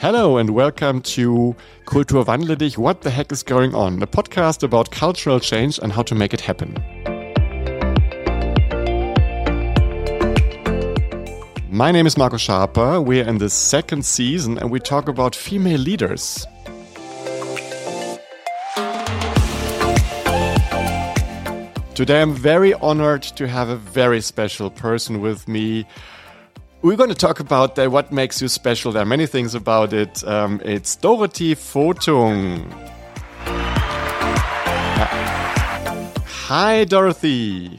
Hello and welcome to Kulturwandle dich. What the heck is going on? A podcast about cultural change and how to make it happen. My name is Marco Sharper. We're in the second season and we talk about female leaders. Today I'm very honored to have a very special person with me. We're going to talk about uh, what makes you special. There are many things about it. Um, it's Dorothy Fohtung. Hi, Dorothy.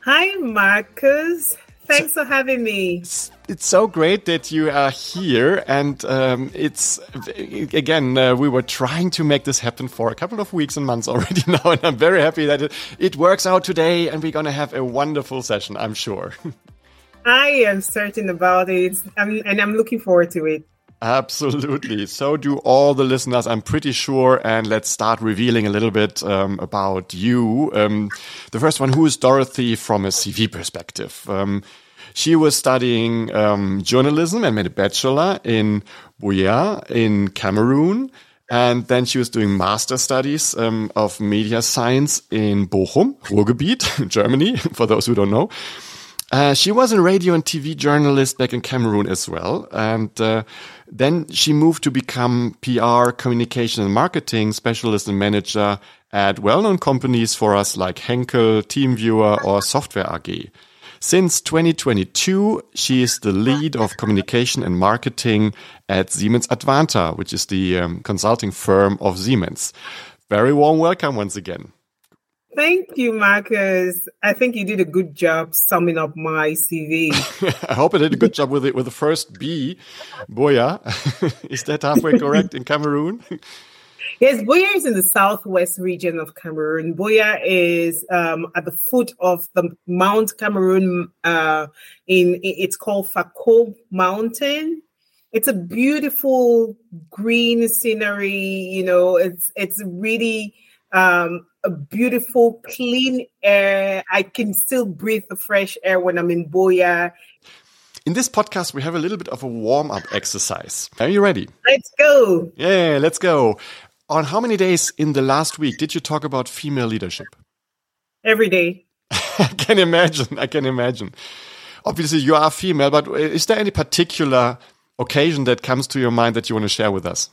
Hi, Marcus. Thanks for having me. It's, it's so great that you are here. And um, it's, again, uh, we were trying to make this happen for a couple of weeks and months already now. And I'm very happy that it, it works out today. And we're going to have a wonderful session, I'm sure. I am certain about it, I'm, and I'm looking forward to it. Absolutely. So do all the listeners, I'm pretty sure. And let's start revealing a little bit um, about you. Um, the first one, who is Dorothy from a CV perspective? Um, she was studying um, journalism and made a bachelor in Buea in Cameroon. And then she was doing master studies um, of media science in Bochum, Ruhrgebiet, Germany, for those who don't know. Uh, she was a radio and TV journalist back in Cameroon as well. And uh, then she moved to become PR, communication and marketing specialist and manager at well-known companies for us like Henkel, TeamViewer or Software AG. Since 2022, she is the lead of communication and marketing at Siemens Advanta, which is the um, consulting firm of Siemens. Very warm welcome once again. Thank you, Marcus. I think you did a good job summing up my CV. I hope I did a good job with it with the first B, Buea. is that halfway correct in Cameroon? Yes, Buea is in the southwest region of Cameroon. Buea is um, at the foot of the Mount Cameroon. Uh, in it's called Fako Mountain. It's a beautiful green scenery. You know, it's it's really um, a beautiful, clean air. I can still breathe the fresh air when I'm in Buea. In this podcast, we have a little bit of a warm up exercise. Are you ready? Let's go. Yeah, let's go. On how many days in the last week did you talk about female leadership? Every day. I can imagine. I can imagine. Obviously, you are female, but is there any particular occasion that comes to your mind that you want to share with us?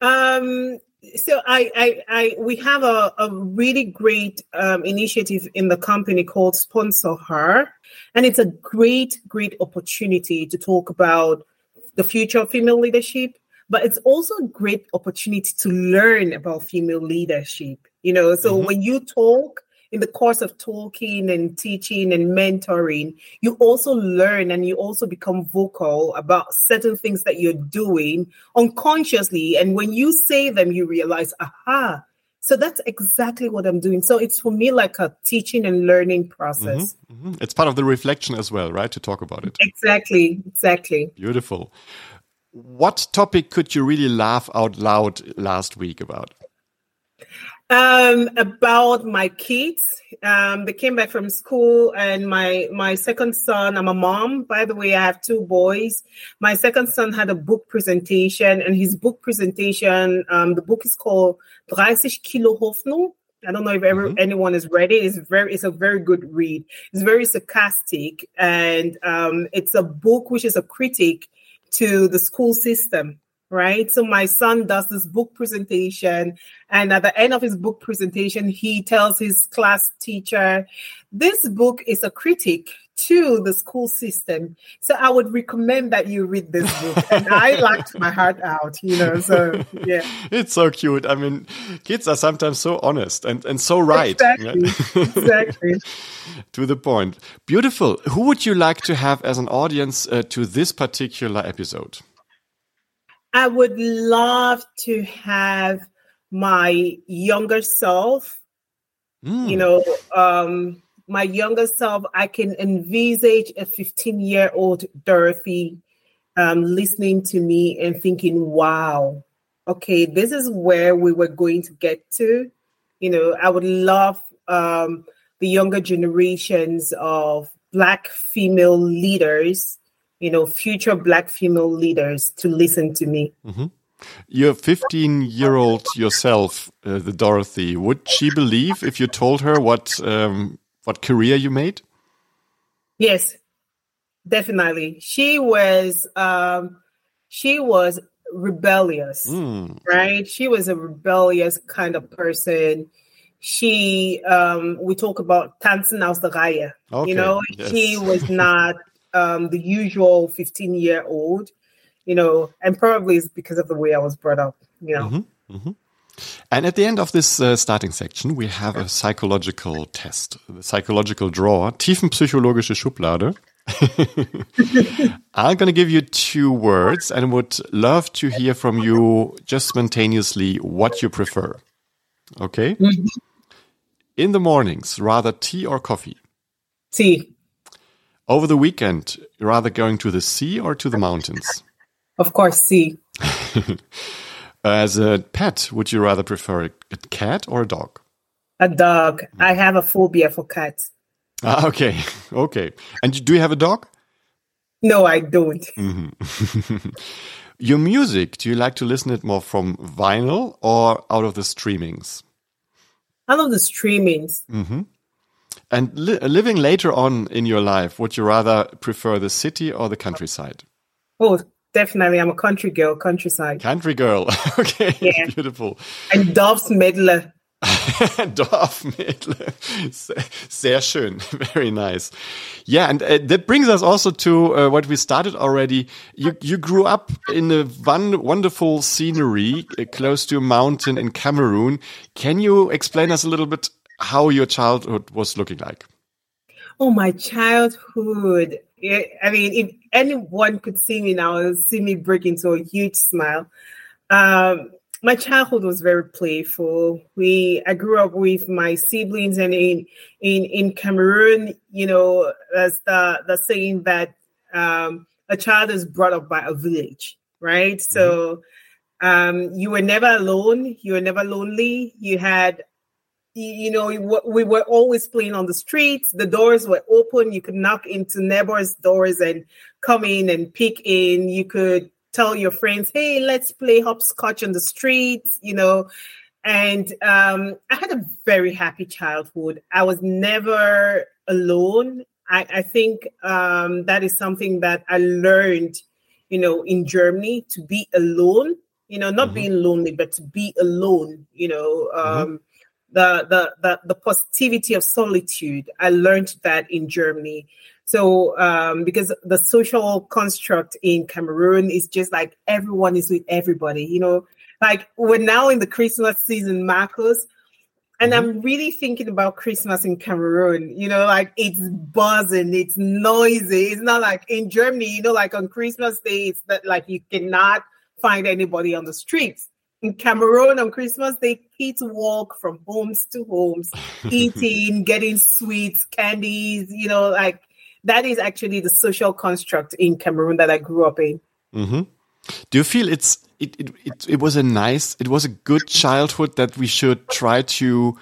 Um, so I, I, I, we have a, a really great um, initiative in the company called Sponsor Her, and it's a great, great opportunity to talk about the future of female leadership. But it's also a great opportunity to learn about female leadership. You know, so mm-hmm. when you talk in the course of talking and teaching and mentoring, you also learn and you also become vocal about certain things that you're doing unconsciously. And when you say them, you realize, aha, so that's exactly what I'm doing. So it's for me like a teaching and learning process. Mm-hmm, mm-hmm. It's part of the reflection as well, right? To talk about it. Exactly, exactly. Beautiful. What topic could you really laugh out loud last week about? Um, about my kids. Um, they came back from school, and my my second son. I'm a mom, by the way. I have two boys. My second son had a book presentation, and his book presentation. Um, the book is called 30 Kilo Hoffnung. I don't know if ever mm-hmm. anyone has read it. It's very, it's a very good read. It's very sarcastic, and um, it's a book which is a critic to the school system right? So my son does this book presentation, and at the end of his book presentation, he tells his class teacher, "This book is a critic to the school system. So I would recommend that you read this book." And I laughed my heart out, you know. So yeah, it's so cute. I mean, kids are sometimes so honest and and so right. Exactly. exactly. to the point. Beautiful. Who would you like to have as an audience uh, to this particular episode? I would love to have my younger self, mm. you know, um, my younger self, I can envisage a 15 year old Dorothy um, listening to me and thinking, wow, okay, this is where we were going to get to. You know, I would love um, the younger generations of Black female leaders you know, future black female leaders to listen to me. Mm-hmm. You're 15 year old yourself, uh, the Dorothy. Would she believe if you told her what um, what career you made? Yes, definitely. She was um, she was rebellious, mm. right? She was a rebellious kind of person. She um, we talk about tanzen aus der Reihe. Okay. You know, yes. she was not um, the usual 15 year old you know, and probably it's because of the way I was brought up, you know. Mm-hmm, mm-hmm. And at the end of this uh, starting section, we have a psychological test, the psychological draw, tiefenpsychologische Schublade. I'm going to give you two words and would love to hear from you just spontaneously what you prefer. Okay? Mm-hmm. In the mornings, rather tea or coffee? Tea. Over the weekend, rather going to the sea or to the mountains? Of course, sea. As a pet, would you rather prefer a cat or a dog? A dog. I have a phobia for cats. Ah, okay, okay. And do you have a dog? No, I don't. Mm -hmm. Your music, do you like to listen it more from vinyl or out of the streamings? Out of the streamings. Mm -hmm. And li living later on in your life, would you rather prefer the city or the countryside? Oh, definitely. I'm a country girl, countryside. Country girl. okay. Yeah. Beautiful. And Dorfsmädle. Dorfmädle. Sehr schön. Very nice. Yeah, and uh, that brings us also to uh, what we started already. You you grew up in a one wonderful scenery uh, close to a mountain in Cameroon. Can you explain us a little bit how your childhood was looking like? Oh, my childhood. I mean, if anyone could see me now, see me break into a huge smile. Um, my childhood was very playful. We I grew up with my siblings, and in in in Cameroon, you know, as the the saying that um, a child is brought up by a village, right? Mm-hmm. So um, you were never alone. You were never lonely. You had you know, we were always playing on the streets. The doors were open. You could knock into neighbors' doors and come in and peek in. You could tell your friends, hey, let's play hopscotch on the street, you know. And um, I had a very happy childhood. I was never alone. I, I think um, that is something that I learned, you know, in Germany to be alone, you know, not mm-hmm. being lonely, but to be alone, you know. Mm-hmm. Um, mm-hmm the, the, the, the positivity of solitude. I learned that in Germany. So, um, because the social construct in Cameroon is just like everyone is with everybody, you know, like we're now in the Christmas season, Marcus, and mm-hmm. I'm really thinking about Christmas in Cameroon, you know, like it's buzzing, it's noisy. It's not like in Germany, you know, like on Christmas Day, it's that like you cannot find anybody on the streets in Cameroon on Christmas, they kids walk from homes to homes, eating, getting sweets, candies, you know, like that is actually the social construct in Cameroon that I grew up in. Mm-hmm. Do you feel it's it, it, it, it was a nice, it was a good childhood that we should try to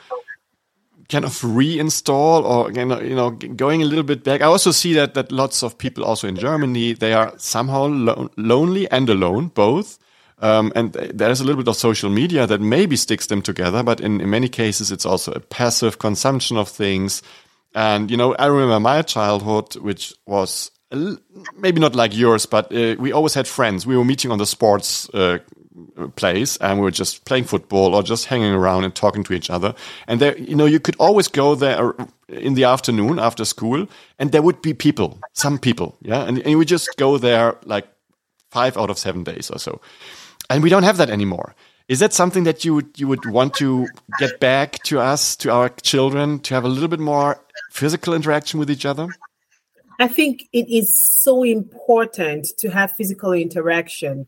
kind of reinstall or you know, you know going a little bit back i also see that that lots of people also in germany they are somehow lo lonely and alone both um, and there's a little bit of social media that maybe sticks them together, but in, in many cases, it's also a passive consumption of things. And, you know, I remember my childhood, which was maybe not like yours, but uh, we always had friends. We were meeting on the sports uh, place and we were just playing football or just hanging around and talking to each other. And there, you know, you could always go there in the afternoon after school and there would be people, some people. Yeah. And, and you would just go there like five out of seven days or so and we don't have that anymore. Is that something that you would you would want to get back to us, to our children, to have a little bit more physical interaction with each other? I think it is so important to have physical interaction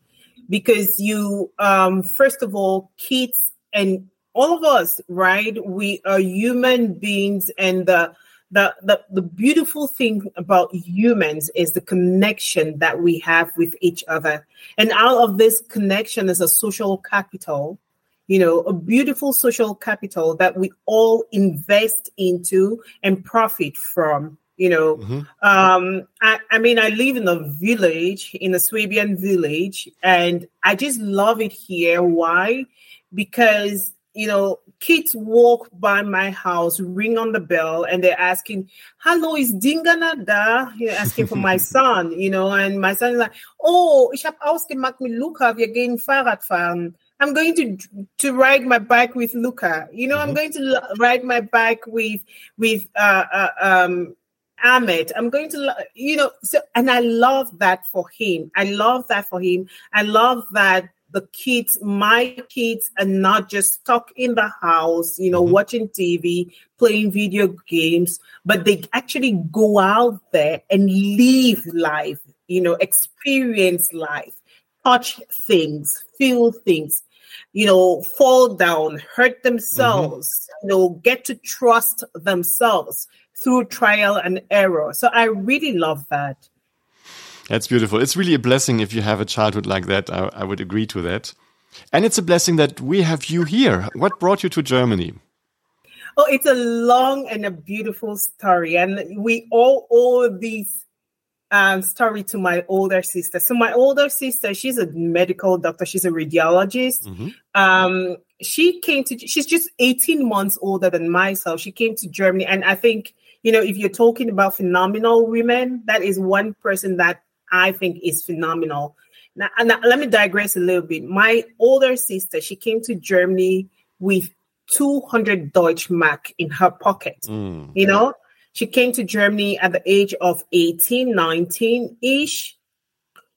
because you, um, first of all, kids and all of us, right? We are human beings, and the the, the the beautiful thing about humans is the connection that we have with each other and out of this connection is a social capital you know a beautiful social capital that we all invest into and profit from You know, mm-hmm. um, I, I mean, I live in a village, in a Swabian village, and I just love it here. Why? Because you know, kids walk by my house, ring on the bell, and they're asking, Hello, is Dingana da? You're asking for my son, you know, and my son is like, Oh, ich habe ausgemacht mit Luca, wir gehen Fahrrad fahren. I'm going to to ride my bike with Luca. You know, mm-hmm. I'm going to ride my bike with with uh, uh, um, Ahmed. I'm going to, you know, so and I love that for him. I love that for him. I love that the kids, my kids, are not just stuck in the house, you know, mm-hmm. watching TV, playing video games, but they actually go out there and live life, you know, experience life, touch things, feel things, you know, fall down, hurt themselves, mm-hmm. you know, get to trust themselves through trial and error. So I really love that. That's beautiful. It's really a blessing if you have a childhood like that. I, I would agree to that. And it's a blessing that we have you here. What brought you to Germany? Oh, it's a long and a beautiful story. And we all owe this um, story to my older sister. So, my older sister, she's a medical doctor, she's a radiologist. Mm-hmm. Um, she came to, she's just 18 months older than myself. She came to Germany. And I think, you know, if you're talking about phenomenal women, that is one person that I think is phenomenal. Now, now, let me digress a little bit. My older sister, she came to Germany with 200 Deutsche Mark in her pocket. Mm. You know, she came to Germany at the age of 18, 19 ish.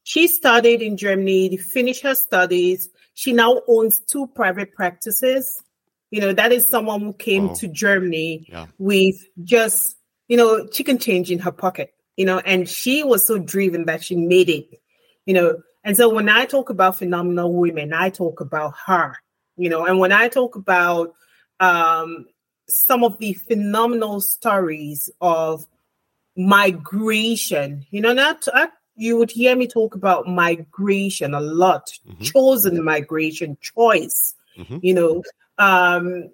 She studied in Germany, finished her studies. She now owns two private practices. You know, that is someone who came oh. to Germany yeah. with just, you know, chicken change in her pocket you know, and she was so driven that she made it, you know. And so when I talk about phenomenal women, I talk about her, you know, and when I talk about um, some of the phenomenal stories of migration, you know, not uh, you would hear me talk about migration a lot, mm-hmm. chosen migration, choice, mm-hmm. you know, um,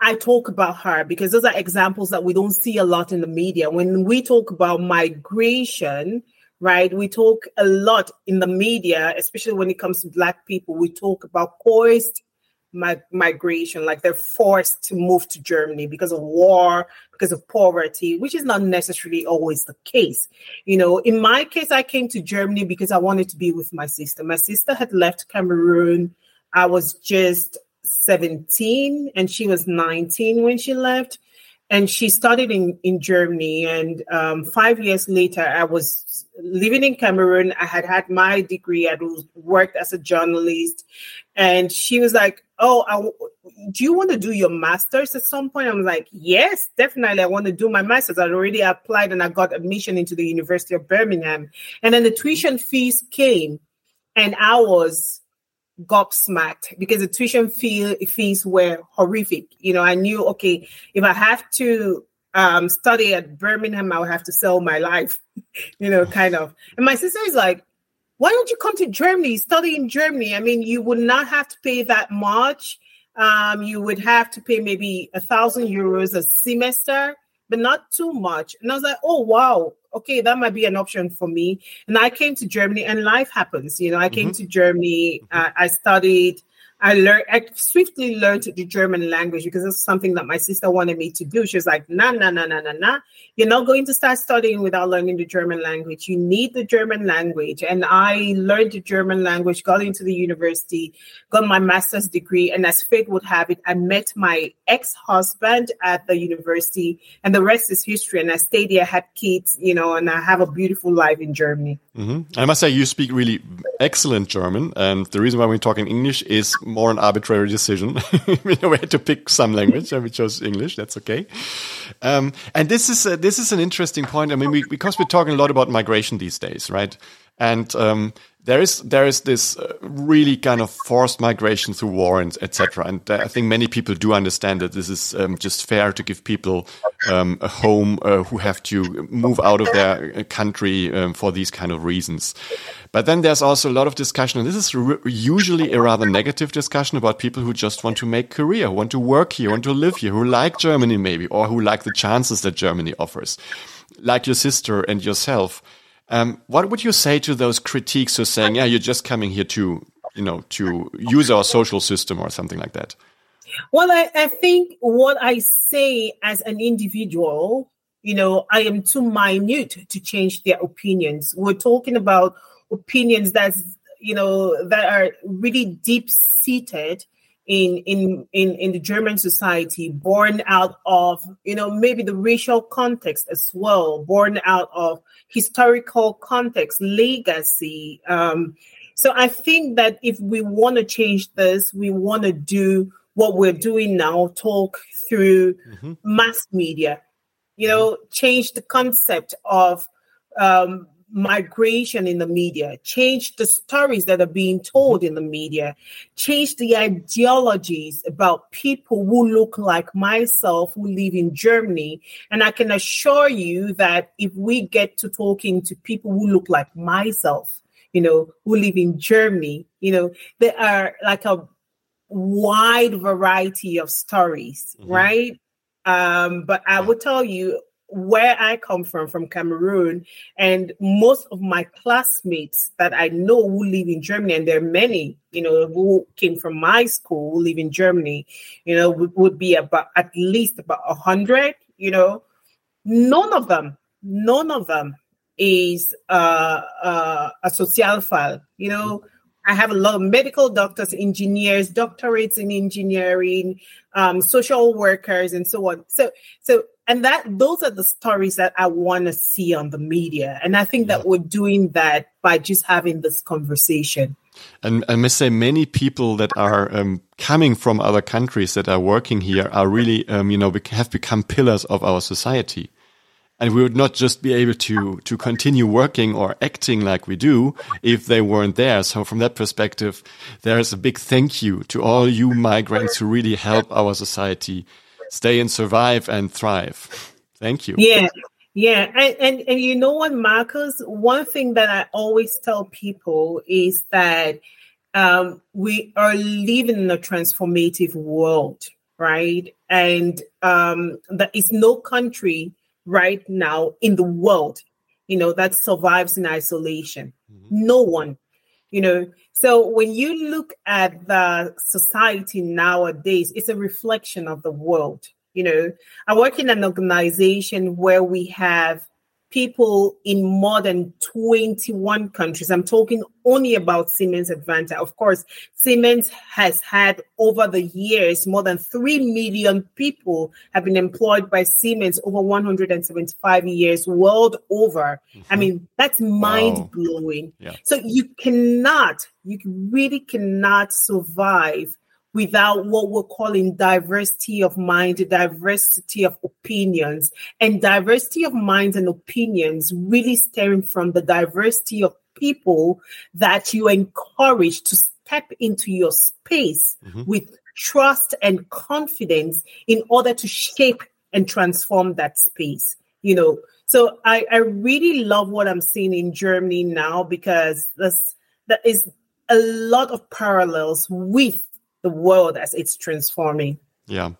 I talk about her because those are examples that we don't see a lot in the media. When we talk about migration, right, we talk a lot in the media, especially when it comes to Black people. We talk about forced migration, like they're forced to move to Germany because of war, because of poverty, which is not necessarily always the case. You know, in my case, I came to Germany because I wanted to be with my sister. My sister had left Cameroon. I was just 17 and she was 19 when she left. And she studied in, in germany. And um, five years later i was living in cameroon. I had had my degree. I worked as a journalist. And she was like oh do you want to do your master's at some point? I'm like yes definitely. I want to do my master's. I already applied and i got admission into the university of birmingham. And then the tuition fees came and i was gobsmacked because the tuition fee, fees were horrific. You know, I knew, okay, if I have to um, study at Birmingham, I would have to sell my life, you know, kind of. And my sister is like, why don't you come to Germany, study in Germany? I mean, you would not have to pay that much. Um, you would have to pay maybe a thousand euros a semester, but not too much. And I was like, oh, wow, okay, that might be an option for me. And I came to Germany, and life happens. You know, I came mm-hmm. to Germany. Uh, I studied I learned, I swiftly learned the German language because it's something that my sister wanted me to do. She was like, nah, nah, nah, nah, nah, nah. You're not going to start studying without learning the German language. You need the German language. And I learned the German language, got into the university, got my master's degree. And as fate would have it, I met my ex husband at the university, and the rest is history. And I stayed there, had kids, you know, and I have a beautiful life in Germany. Mm-hmm. I must say, you speak really excellent German. And the reason why we're talking English is more an arbitrary decision. we had to pick some language, and we chose English. That's okay. Um, and this is this is an interesting point. I mean, we, because we're talking a lot about migration these days, right? And um, there is there is this uh, really kind of forced migration through war and etc. And uh, I think many people do understand that this is um, just fair to give people um, a home uh, who have to move out of their uh, country um, for these kind of reasons. But then there's also a lot of discussion, and this is usually a rather negative discussion about people who just want to make career, want to work here, want to live here, who like Germany maybe, or who like the chances that Germany offers, like your sister and yourself. Um, what would you say to those critiques who are saying, "Yeah, you're just coming here to, you know, to use our social system or something like that"? Well, I, I think what I say as an individual, you know, I am too minute to change their opinions. We're talking about opinions that's you know that are really deep seated in in in in the German society, born out of you know maybe the racial context as well, born out of historical context, legacy. Um, so I think that if we want to change this, we want to do what we're doing now, talk through mm-hmm. mass media. You know, change the concept of um, migration in the media, change the stories that are being told in the media, change the ideologies about people who look like myself who live in Germany. And I can assure you that if we get to talking to people who look like myself, you know, who live in Germany, you know, there are like a wide variety of stories, mm-hmm. right? Um, but I will tell you, where I come from, from Cameroon, and most of my classmates that I know who live in Germany, and there are many, you know, who came from my school who live in Germany, you know, would, would be about at least about a hundred, you know. None of them, none of them is uh, uh, a Sozialfall, you know. I have a lot of medical doctors, engineers, doctorates in engineering, um, social workers, and so on. So, so and that those are the stories that I want to see on the media. And I think that we're doing that by just having this conversation. And I must say, many people that are um, coming from other countries that are working here are really, um, you know, have become pillars of our society. And we would not just be able to to continue working or acting like we do if they weren't there. So from that perspective, there is a big thank you to all you migrants who really help our society stay and survive and thrive. Thank you. Yeah. Yeah, and, and and you know what, Marcus? One thing that I always tell people is that um, we are living in a transformative world, right? And um, there is no country right now in the world, you know, that survives in isolation. Mm-hmm. No one, you know. So when you look at the society nowadays, it's a reflection of the world. You know, I work in an organization where we have people in more than 21 countries. I'm talking only about Siemens Advanta. Of course, Siemens has had over the years more than 3 million people have been employed by Siemens over 175 years world over. Mm-hmm. I mean, that's mind blowing. Wow. Yeah. So you cannot, you really cannot survive without what we're calling diversity of mind, diversity of opinions, and diversity of minds and opinions really stemming from the diversity of people that you encourage to step into your space mm-hmm. with trust and confidence in order to shape and transform that space. You know, so I, I really love what I'm seeing in Germany now because there's, there is a lot of parallels with the world as it's transforming. Yeah.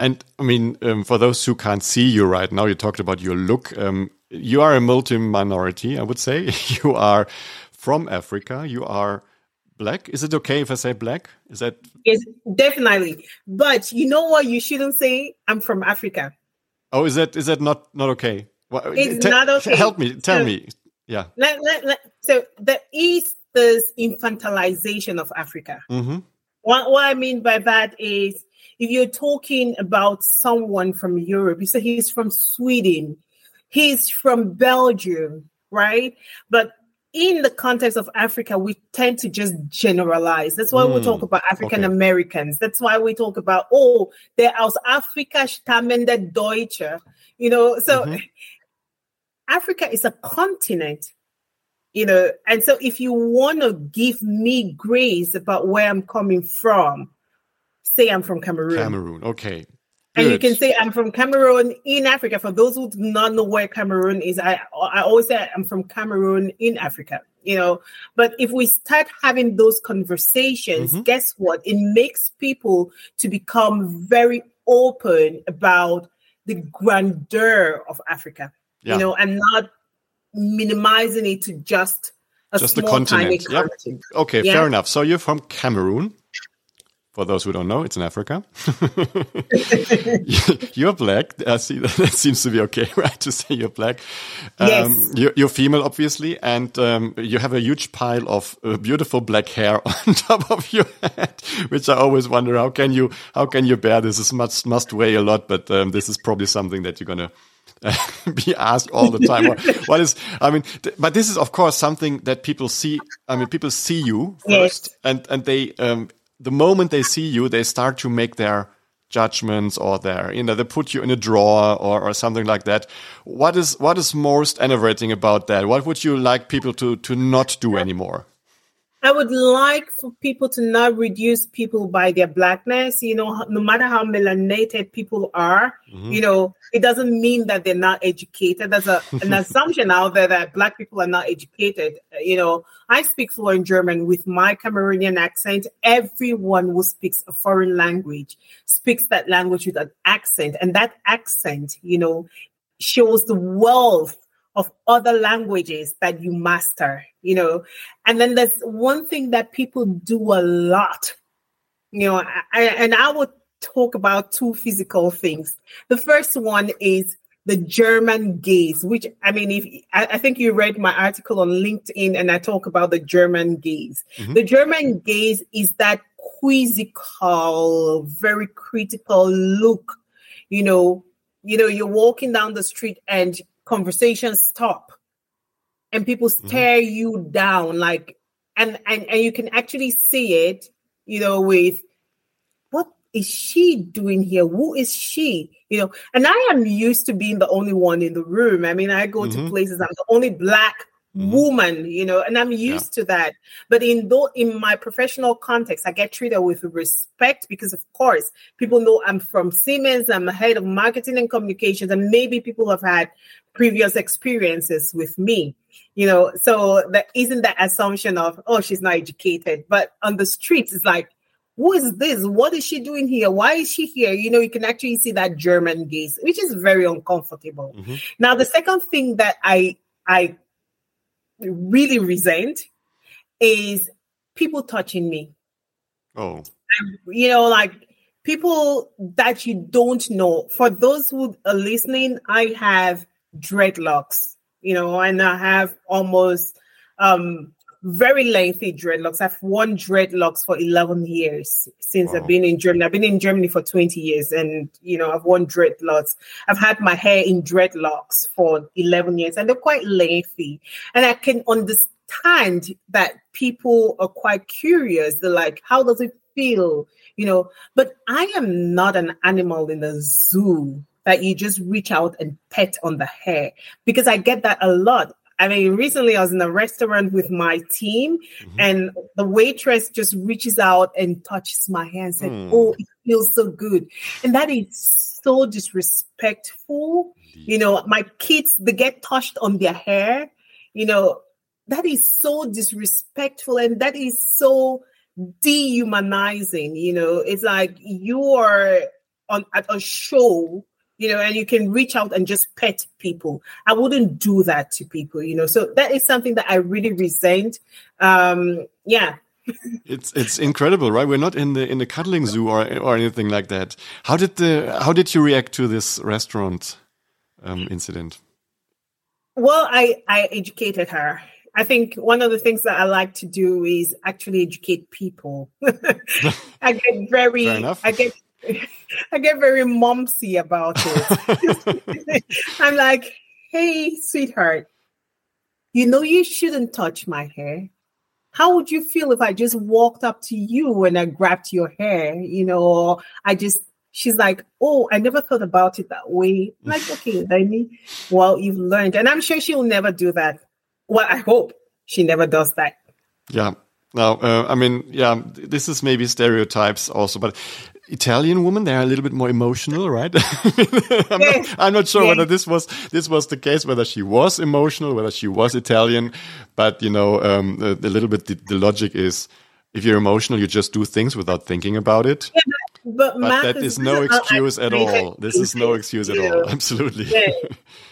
And I mean, um, for those who can't see you right now, you talked about your look. Um, you are a multi minority, I would say. you are from Africa. You are black. Is it okay if I say black? Is that? Yes, definitely. But you know what? You shouldn't say I'm from Africa. Oh, is that is that not not okay? Well, it's not okay. Help me. Tell so, me. Yeah. Let, let, let, so the East is infantilization of Africa. Mm -hmm. What, what I mean by that is if you're talking about someone from Europe, you say he's from Sweden, he's from Belgium, right? But in the context of Africa, we tend to just generalize. That's why mm, we talk hmm. about African Americans. Okay. That's why we talk about, oh, they're aus Afrika stammende Deutsche. You know, so mm-hmm. Africa is a continent you know, and so if you want to give me grace about where I'm coming from, say I'm from Cameroon. Cameroon, okay. And you can say I'm from Cameroon in Africa. For those who do not know where Cameroon is, I I always say I'm from Cameroon in Africa. You know, but if we start having those conversations, mm-hmm. guess what? It makes people to become very open about the grandeur of Africa. Yeah. You know, and not minimizing it to just a just small, the continent. Yep. Continent. Okay, yeah. fair enough. So you're from Cameroon. For those who don't know, it's in Africa. you're black. I see that, that seems to be okay, right? To say you're black. Um, yes. You're, you're, female, obviously, and um, you have a huge pile of uh, beautiful black hair on top of your head, which I always wonder how can you how can you bear this? This must must weigh a lot, but um, this is probably something that you're gonna be asked all the time. what is, I mean, but this is of course something that people see. I mean, people see you first, yes. and and they um, the moment they see you, they start to make their judgments or their you know they put you in a drawer or, or something like that what is what is most enervating about that what would you like people to to not do anymore I would like for people to not reduce people by their blackness. You know, no matter how melanated people are, mm-hmm. you know, it doesn't mean that they're not educated. There's a, an assumption out there that black people are not educated. You know, I speak fluent German with my Cameroonian accent. Everyone who speaks a foreign language speaks that language with an accent, and that accent, you know, shows the wealth of other languages that you master, you know. And then there's one thing that people do a lot, you know, I, and I would talk about two physical things. The first one is the German gaze, which I mean, if I, I, think you read my article on LinkedIn and I talk about the German gaze. Mm-hmm. The German gaze is that quizzical, very critical look. You know, you know, you're walking down the street and conversations stop and people mm-hmm. stare mm-hmm. you down like and, and and you can actually see it you know with what is she doing here who is she you know and i am used to being the only one in the room i mean i go mm-hmm. to places i'm the only black mm-hmm. woman, you know, and I'm used yeah. to that. But in though in my professional context, I get treated with respect because of course people know I'm from Siemens, I'm head of marketing and communications, and maybe people have had previous experiences with me. You know, so that isn't that assumption of, oh, she's not educated. But on the streets, it's like, who is this? What is she doing here? Why is she here? You know, you can actually see that German gaze, which is very uncomfortable. Mm-hmm. Now, the second thing that I I really resent is people touching me. Oh. you know, like people that you don't know. For those who are listening, I have dreadlocks, you know, and I have almost um very lengthy dreadlocks. I've worn dreadlocks for 11 years since wow. I've been in Germany. I've been in Germany for 20 years and, you know, I've worn dreadlocks. I've had my hair in dreadlocks for 11 years and they're quite lengthy. And I can understand that people are quite curious. They're like, how does it feel? You know, but I am not an animal in a zoo that you just reach out and pet on the hair because I get that a lot. I mean, recently I was in a restaurant with my team, mm-hmm. and the waitress just reaches out and touches my hair and said, mm. "Oh, it feels so good," and that is so disrespectful. Indeed. You know, my kids they get touched on their hair. You know, that is so disrespectful, and that is so dehumanizing. You know, it's like you are on at a show you know, and you can reach out and just pet people. I wouldn't do that to people, you know. So that is something that I really resent. Um, yeah. it's it's incredible, right? We're not in the in the cuddling zoo or or anything like that. How did the how did you react to this restaurant um, incident? Well, I I educated her. I think one of the things that I like to do is actually educate people. I get very I get I get very mumsy about it. I'm like, hey, sweetheart, you know you shouldn't touch my hair. How would you feel if I just walked up to you and I grabbed your hair? You know, I just she's like, Oh, I never thought about it that way. I'm like, okay, Lenny, well, you've learned. And I'm sure she'll never do that. Well, I hope she never does that. Yeah. Now, uh, I mean, yeah, this is maybe stereotypes also, but Italian women they're a little bit more emotional, right? I'm, not, I'm, not, sure yeah. whether this was this was the case, whether she was emotional, whether she was Italian, but you know, um, a, a, little bit the, the, logic is if you're emotional, you just do things without thinking about it. Yeah, but, but that is, is no excuse at all. This is no excuse at all. Absolutely. Yeah.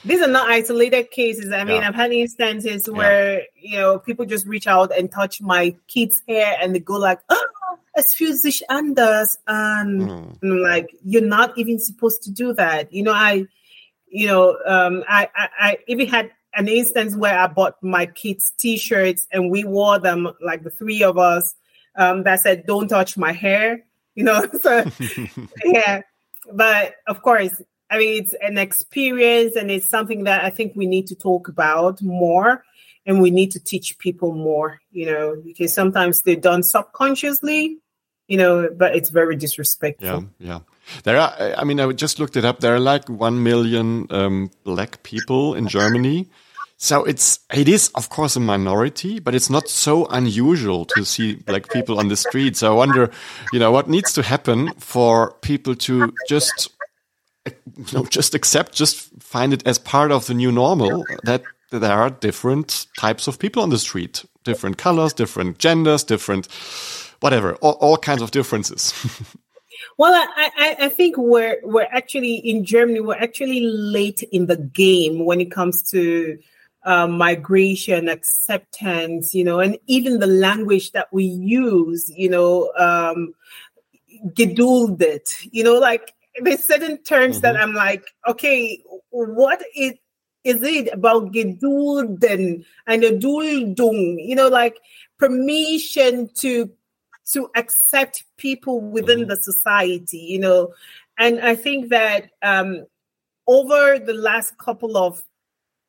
These are not isolated cases. I mean, yeah. I've had instances where, yeah. you know, people just reach out and touch my kid's hair and they go like, oh, fühlt sich anders And mm. like, you're not even supposed to do that. You know, I, you know, um, I, I, I even had an instance where I bought my kids t-shirts and we wore them, like the three of us, um, that said, don't touch my hair you know. So yeah, but of course, I mean, it's an experience and it's something that I think we need to talk about more and we need to teach people more, you know, because sometimes they're done subconsciously, you know, but it's very disrespectful. Yeah, yeah. There are, I mean, I just looked it up. There are like 1 million um, black people in Germany. So it's it is of course a minority, but it's not so unusual to see black people on the street. So I wonder, you know, what needs to happen for people to just you know just accept, just find it as part of the new normal that there are different types of people on the street, different colors, different genders, different whatever, all, all kinds of differences. Well, I, I, I, think we're we're actually in Germany. We're actually late in the game when it comes to um, migration, acceptance, you know, and even the language that we use, you know, um, geduldet, you know, like there's certain terms mm-hmm. that I'm like, okay, what is is it about gedulden and duldung, you know, like permission to to accept people within mm-hmm. the society, you know, and I think that um, over the last couple of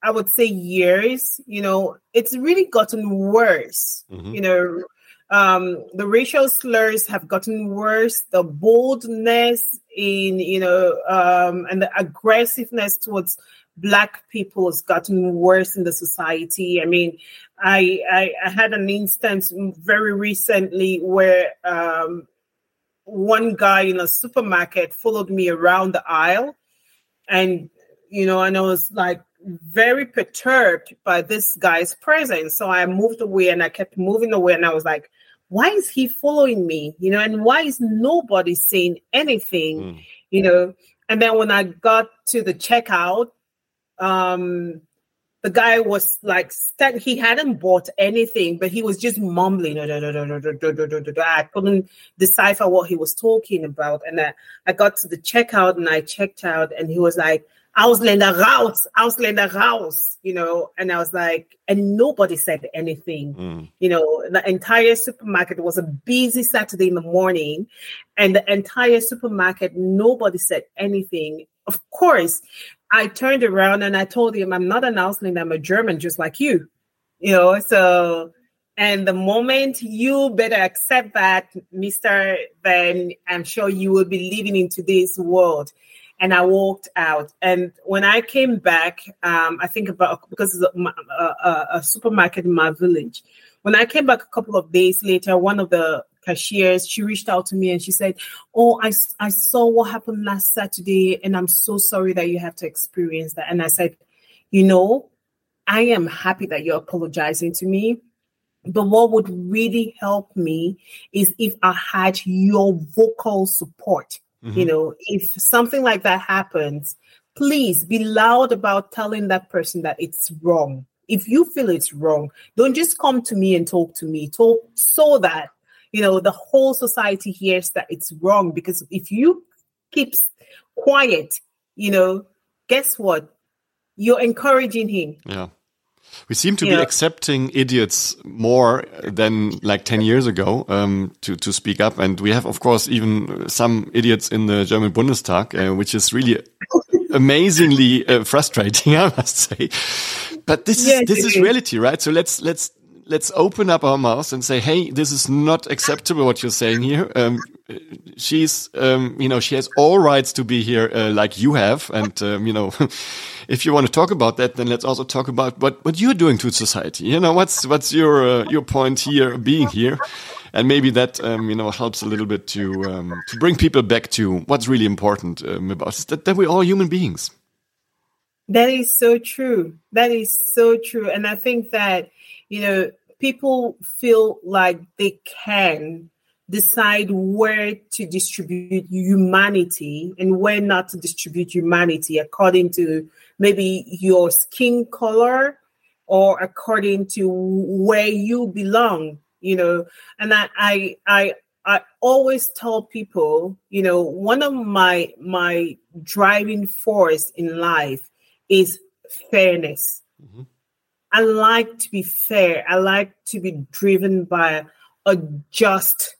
I would say years, you know, it's really gotten worse. Mm-hmm. You know, um, the racial slurs have gotten worse. The boldness in, you know, um, and the aggressiveness towards black people has gotten worse in the society. I mean, I I, I had an instance very recently where um, one guy in a supermarket followed me around the aisle, and you know, and I was like very perturbed by this guy's presence. So I moved away and I kept moving away and I was like, why is he following me? You know, and why is nobody saying anything? Mm. You know, and then when I got to the checkout, um, the guy was like he hadn't bought anything, but he was just mumbling. I couldn't decipher what he was talking about. And I, I got to the checkout and I checked out, and he was like, Ausländer raus, Ausländer raus, you know, and I was like, and nobody said anything. Mm. You know, the entire supermarket was a busy Saturday in the morning, and the entire supermarket, nobody said anything. Of course, I turned around and I told him, I'm not an Ausländer, I'm a German, just like you, you know, so. And the moment you better accept that, Mister, then I'm sure you will be living in today's world and I walked out. And when I came back, um, I think about because it's a, a, a, supermarket in my village. When I came back a couple of days later, one of the cashiers she reached out to me and she said, "Oh, I I saw what happened last Saturday, and I'm so sorry that you have to experience that." And I said, "You know, I am happy that you're apologizing to me." But what would really help me is if I had your vocal support Mm-hmm. You know, if something like that happens, please be loud about telling that person that it's wrong. If you feel it's wrong, don't just come to me and talk to me. Talk so that you know the whole society hears that it's wrong. Because if you keep quiet, you know, guess what? You're encouraging him. Yeah. We seem to yeah. be accepting idiots more than like 10 years ago um, to, to speak up. And we have, of course, even some idiots in the German Bundestag, uh, which is really amazingly uh, frustrating, I must say. But this is, this is reality, right? So let's, let's, let's open up our mouths and say, Hey, this is not acceptable what you're saying here. Um, she's, um, you know, she has all rights to be here, uh, like you have. And, um, you know, if you want to talk about that, then let's also talk about what, what you're doing to society. You know, what's, what's your, uh, your point here being here? And maybe that, um, you know, helps a little bit to, um, to bring people back to what's really important um, about us, that, that we're all human beings. That is so true. That is so true. And I think that, you know, people feel like they can decide where to distribute humanity and where not to distribute humanity according to maybe your skin color or according to where you belong you know and i i i, I always tell people you know one of my my driving force in life is fairness mm-hmm. I like to be fair i like to be driven by a just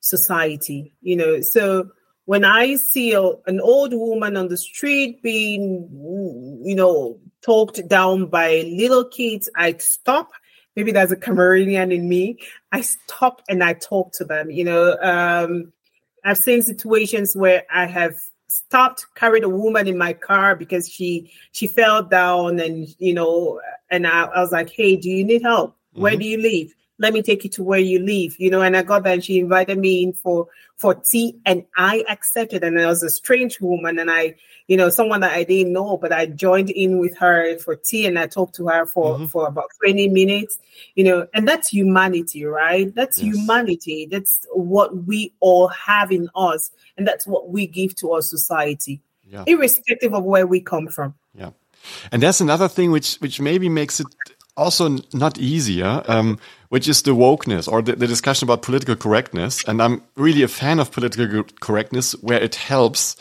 society, you know. So when I see a, an old woman on the street being, you know, talked down by little kids, I stop. Maybe there's a Cameroonian in me. I stop and I talk to them. You know, um, I've seen situations where I have stopped, carried a woman in my car because she she fell down, and you know, and I, I was like, "Hey, do you need help? Mm-hmm. Where do you live?" Let me take you to where you live, you know. And I got there and she invited me in for for tea and I accepted. And I was a strange woman and I, you know, someone that I didn't know, but I joined in with her for tea and I talked to her for, mm-hmm. for about 20 minutes, you know, and that's humanity, right? That's yes. humanity. That's what we all have in us. And that's what we give to our society, yeah. irrespective of where we come from. Yeah. And that's another thing which which maybe makes it also not easier, um, which is the wokeness or the, the, discussion about political correctness. And I'm really a fan of political correctness where it helps.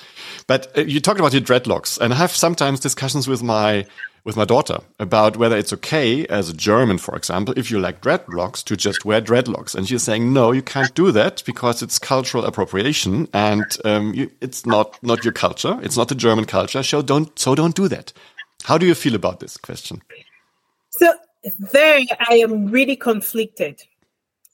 But uh, you talked about your dreadlocks, and I have sometimes discussions with my with my daughter about whether it's okay as a German, for example, if you like dreadlocks to just wear dreadlocks. And she's saying, no, you can't do that because it's cultural appropriation and um, you, it's not not your culture. It's not the German culture. So don't so don't do that. How do you feel about this question? So there I am really conflicted.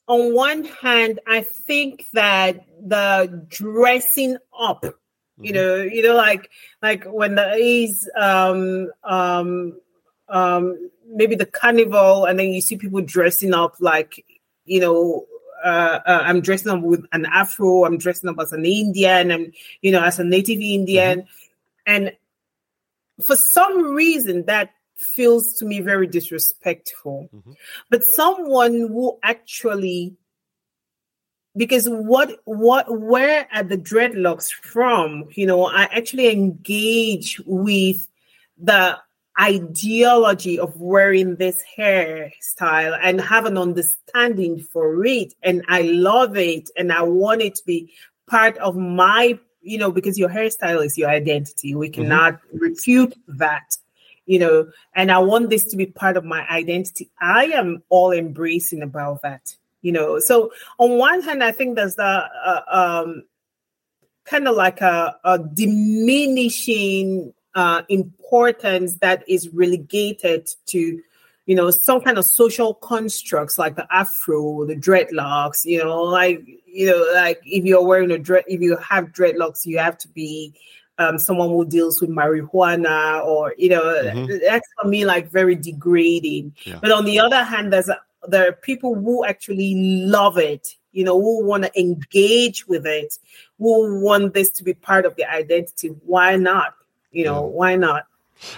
On one hand, I think that the dressing up, you mm-hmm. know, you know, like like when there is um um um maybe the carnival and then you see people dressing up like, you know, uh, uh, I'm dressing up with an afro, I'm dressing up as an Indian, I'm, you know, as a native Indian. Mm-hmm. And for some reason, that feels to me very disrespectful. Mm-hmm. But someone who actually because what what where are the dreadlocks from? You know, I actually engage with the ideology of wearing this hairstyle and have an understanding for it and I love it and I want it to be part of my you know because your hairstyle is your identity we mm-hmm. cannot mm-hmm. refute that you know, and I want this to be part of my identity. I am all embracing about that, you know. So on one hand, I think there's a, a um, kind of like a, a diminishing uh, importance that is relegated to you know some kind of social constructs like the afro the dreadlocks you know like you know like if you're wearing a dread if you have dreadlocks you have to be um, someone who deals with marijuana or you know mm-hmm. that's for me like very degrading yeah. but on the other hand there's a, there are people who actually love it you know who want to engage with it who want this to be part of their identity why not you know yeah. why not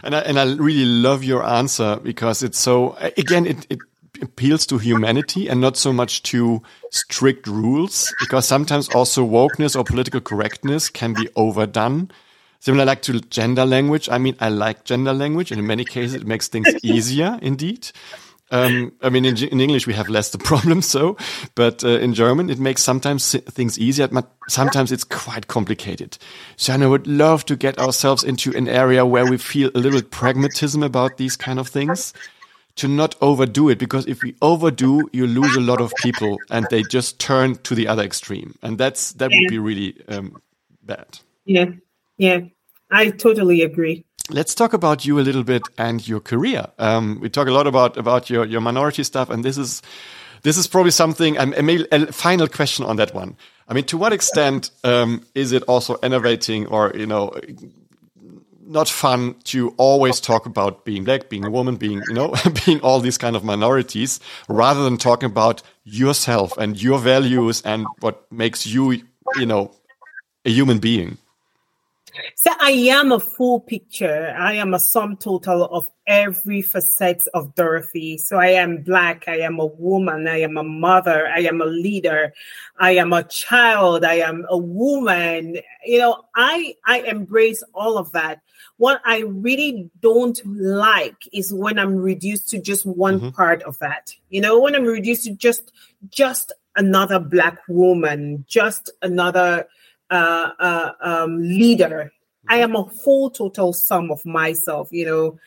and I, and I really love your answer because it's so again it, it appeals to humanity and not so much to strict rules because sometimes also wokeness or political correctness can be overdone Similar like to gender language. I mean, I like gender language, and in many cases, it makes things easier. Indeed. Um, I mean, in, in, English we have less the problem, so, but uh, in German it makes sometimes things easier, but sometimes it's quite complicated. So I would love to get ourselves into an area where we feel a little pragmatism about these kind of things, to not overdo it, because if we overdo, you lose a lot of people, and they just turn to the other extreme, and that's that would be really um, bad. Yeah. Yeah, I totally agree. Let's talk about you a little bit and your career. Um, we talk a lot about about your your minority stuff, and this is this is probably something. And a final question on that one. I mean, to what extent um, is it also innovating, or you know, not fun to always talk about being black, being a woman, being you know, being all these kind of minorities, rather than talking about yourself and your values and what makes you, you know, a human being. So I am a full picture. I am a sum total of every facet of Dorothy. So I am black. I am a woman. I am a mother. I am a leader. I am a child. I am a woman. You know, I I embrace all of that. What I really don't like is when I'm reduced to just one mm-hmm. part of that. You know, when I'm reduced to just just another black woman, just another uh, uh, um, leader. I am a full total sum of myself, you know.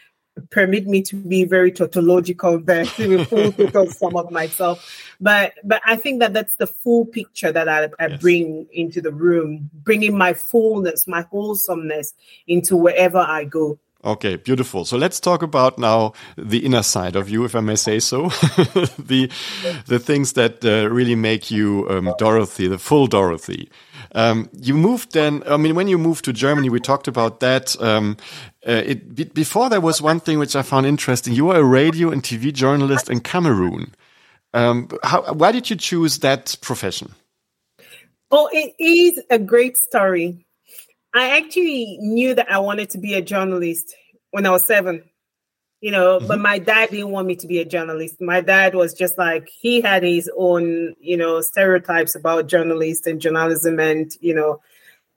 Permit me to be very tautological there, to a full total sum of myself. But but I think that that's the full picture that I, I yes. bring into the room, bringing my fullness, my wholesomeness into wherever I go. Okay, beautiful. So let's talk about now the inner side of you, if I may say so. the the things that uh, really make you um, Dorothy, the full Dorothy. Um, you moved then. I mean, when you moved to Germany, we talked about that. Um, uh, it, before there was one thing which I found interesting. You were a radio and TV journalist in Cameroon. Um, how, why did you choose that profession? Oh, it is a great story. I actually knew that I wanted to be a journalist when I was seven, you know, mm-hmm. but my dad didn't want me to be a journalist. My dad was just like, he had his own, you know, stereotypes about journalists and journalism and, you know,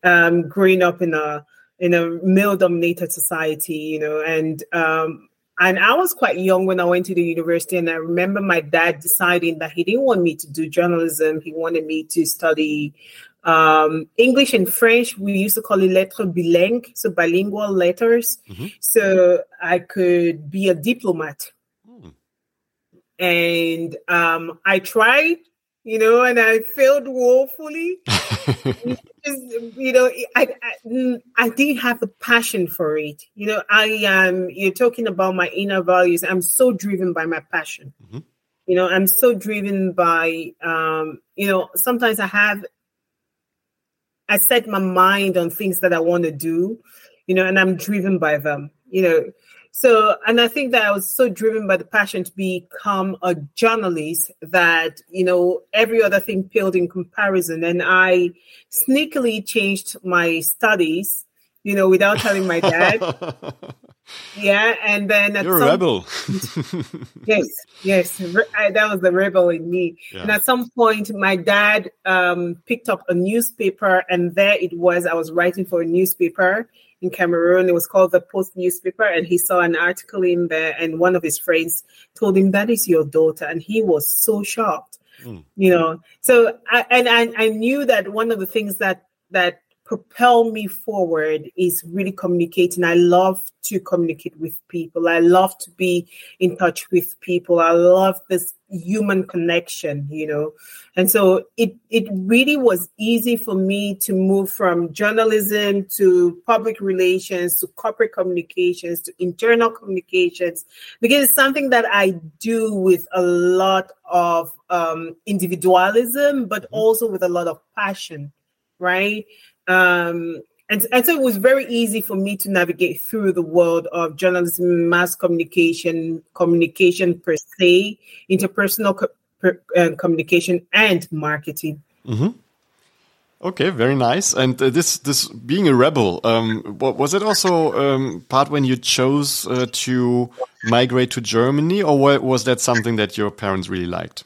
um, growing up in a, in a male dominated society, you know, and, um, and I was quite young when I went to the university, and I remember my dad deciding that he didn't want me to do journalism. He wanted me to study um, English and French, we used to call it lettres bilingues, so bilingual letters. Mm-hmm. So I could be a diplomat. Mm. And um, I tried, you know, and I failed woefully. you know, I, I, I didn't have a passion for it. You know, I am. Um, you're talking about my inner values. I'm so driven by my passion. Mm-hmm. You know, I'm so driven by. Um, you know, sometimes I have I set my mind on things that I want to do, you know, and I'm driven by them, you know. So, and I think that I was so driven by the passion to become a journalist that, you know, every other thing paled in comparison. And I sneakily changed my studies, you know, without telling my dad. Yeah, and then you're a rebel. yes, yes, that was the rebel in me. Yeah. And at some point, my dad um, picked up a newspaper, and there it was. I was writing for a newspaper in Cameroon. It was called the Post newspaper, and he saw an article in there, and one of his friends told him that is your daughter, and he was so shocked. Mm. You know, so I, and I, I knew that one of the things that that propel me forward is really communicating. I love to communicate with people. I love to be in touch with people. I love this human connection, you know. And so it it really was easy for me to move from journalism to public relations to corporate communications to internal communications because it's something that I do with a lot of um, individualism, but mm-hmm. also with a lot of passion, right? Um, and, and so it was very easy for me to navigate through the world of journalism, mass communication, communication per se, interpersonal co- per, uh, communication, and marketing. Mm-hmm. Okay, very nice. And uh, this this being a rebel, um, was it also um, part when you chose uh, to migrate to Germany, or was that something that your parents really liked?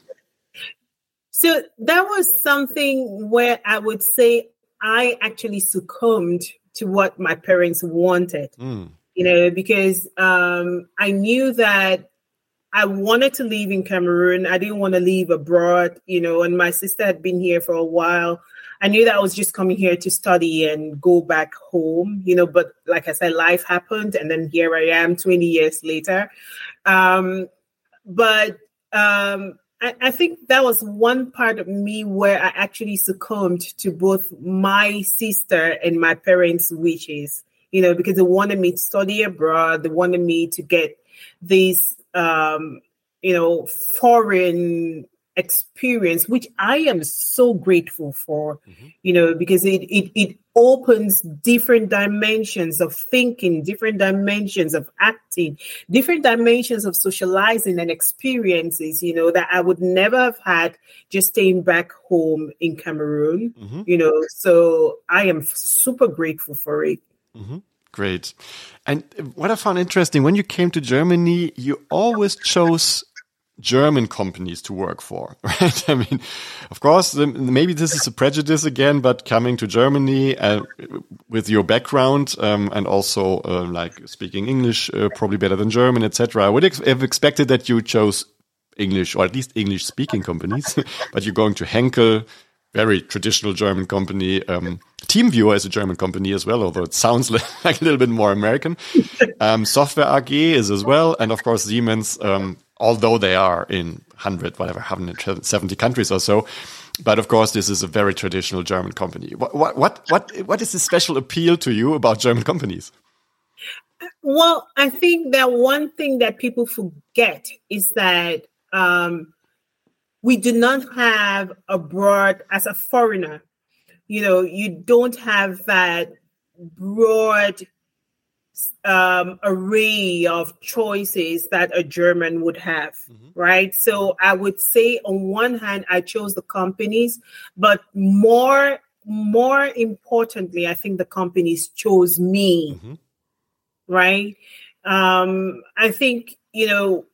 So that was something where I would say I actually succumbed to what my parents wanted, mm. you know, because um, I knew that I wanted to live in Cameroon. I didn't want to leave abroad, you know, and my sister had been here for a while. I knew that I was just coming here to study and go back home, you know, but like I said, life happened and then here I am 20 years later. Um, but um, I, I think that was one part of me where I actually succumbed to both my sister and my parents' wishes, you know, because they wanted me to study abroad, they wanted me to get these, um, you know, foreign experience, which I am so grateful for, mm-hmm. you know, because it, it, it opens different dimensions of thinking, different dimensions of acting, different dimensions of socializing and experiences, you know, that I would never have had just staying back home in Cameroon, mm-hmm. you know. So I am super grateful for it. Mm-hmm. Great. And what I found interesting, when you came to Germany, you always chose German companies to work for, right? I mean, of course, maybe this is a prejudice again, but coming to Germany uh, with your background um, and also uh, like speaking English uh, probably better than German, etc., I would ex have expected that you chose English or at least English speaking companies, but you're going to Henkel, very traditional German company. Um, TeamViewer is a German company as well, although it sounds like a little bit more American. Um, Software AG is as well, and of course Siemens, um, although they are in 100, whatever, 170 countries or so. But of course, this is a very traditional German company. What, what, what, what, what is the special appeal to you about German companies? Well, I think that one thing that people forget is that um, we do not have abroad as a foreigner. You know, you don't have that broad um, array of choices that a German would have, mm-hmm. right? So I would say, on one hand, I chose the companies, but more more importantly, I think the companies chose me, mm-hmm. right? Um, I think you know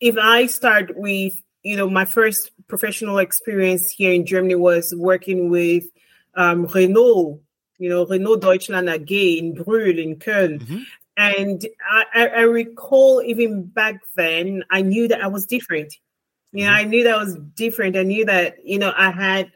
if I start with you know my first professional experience here in Germany was working with um, Renault you know, Renault Deutschland AG in Brühl, in Köln. Mm-hmm. And I, I, recall even back then, I knew that I was different. You know, mm-hmm. I knew that I was different. I knew that, you know, I had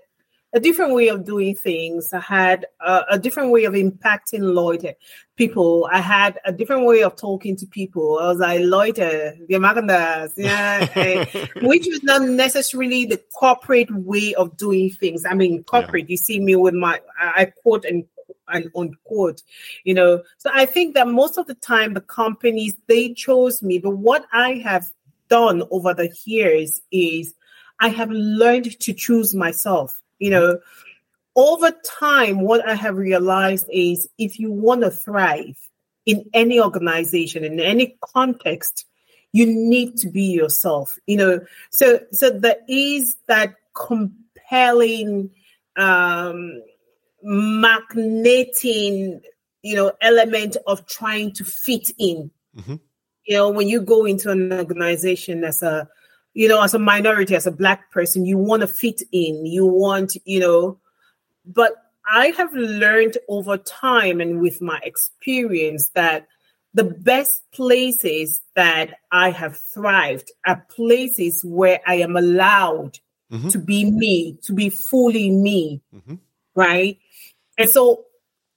a different way of doing things. I had a, a different way of impacting Leute, people. I had a different way of talking to people. I was like, Leute, wir machen das. Yeah. which was not necessarily the corporate way of doing things. I mean, corporate, yeah. you see me with my, I quote and and unquote you know? So i think that most of the time the companies they chose me but what i have done over the years is i have learned to choose myself you know? Over time what i have realized is if you want to thrive in any organization in any context you need to be yourself you know? So so there is that compelling um magneting, you know, element of trying to fit in. Mm-hmm. You know, when you go into an organization as a, you know, as a minority, as a black person, you want to fit in. You want, you know, but I have learned over time and with my experience that the best places that I have thrived are places where I am allowed mm-hmm. to be me, to be fully me, mm-hmm. right? And so,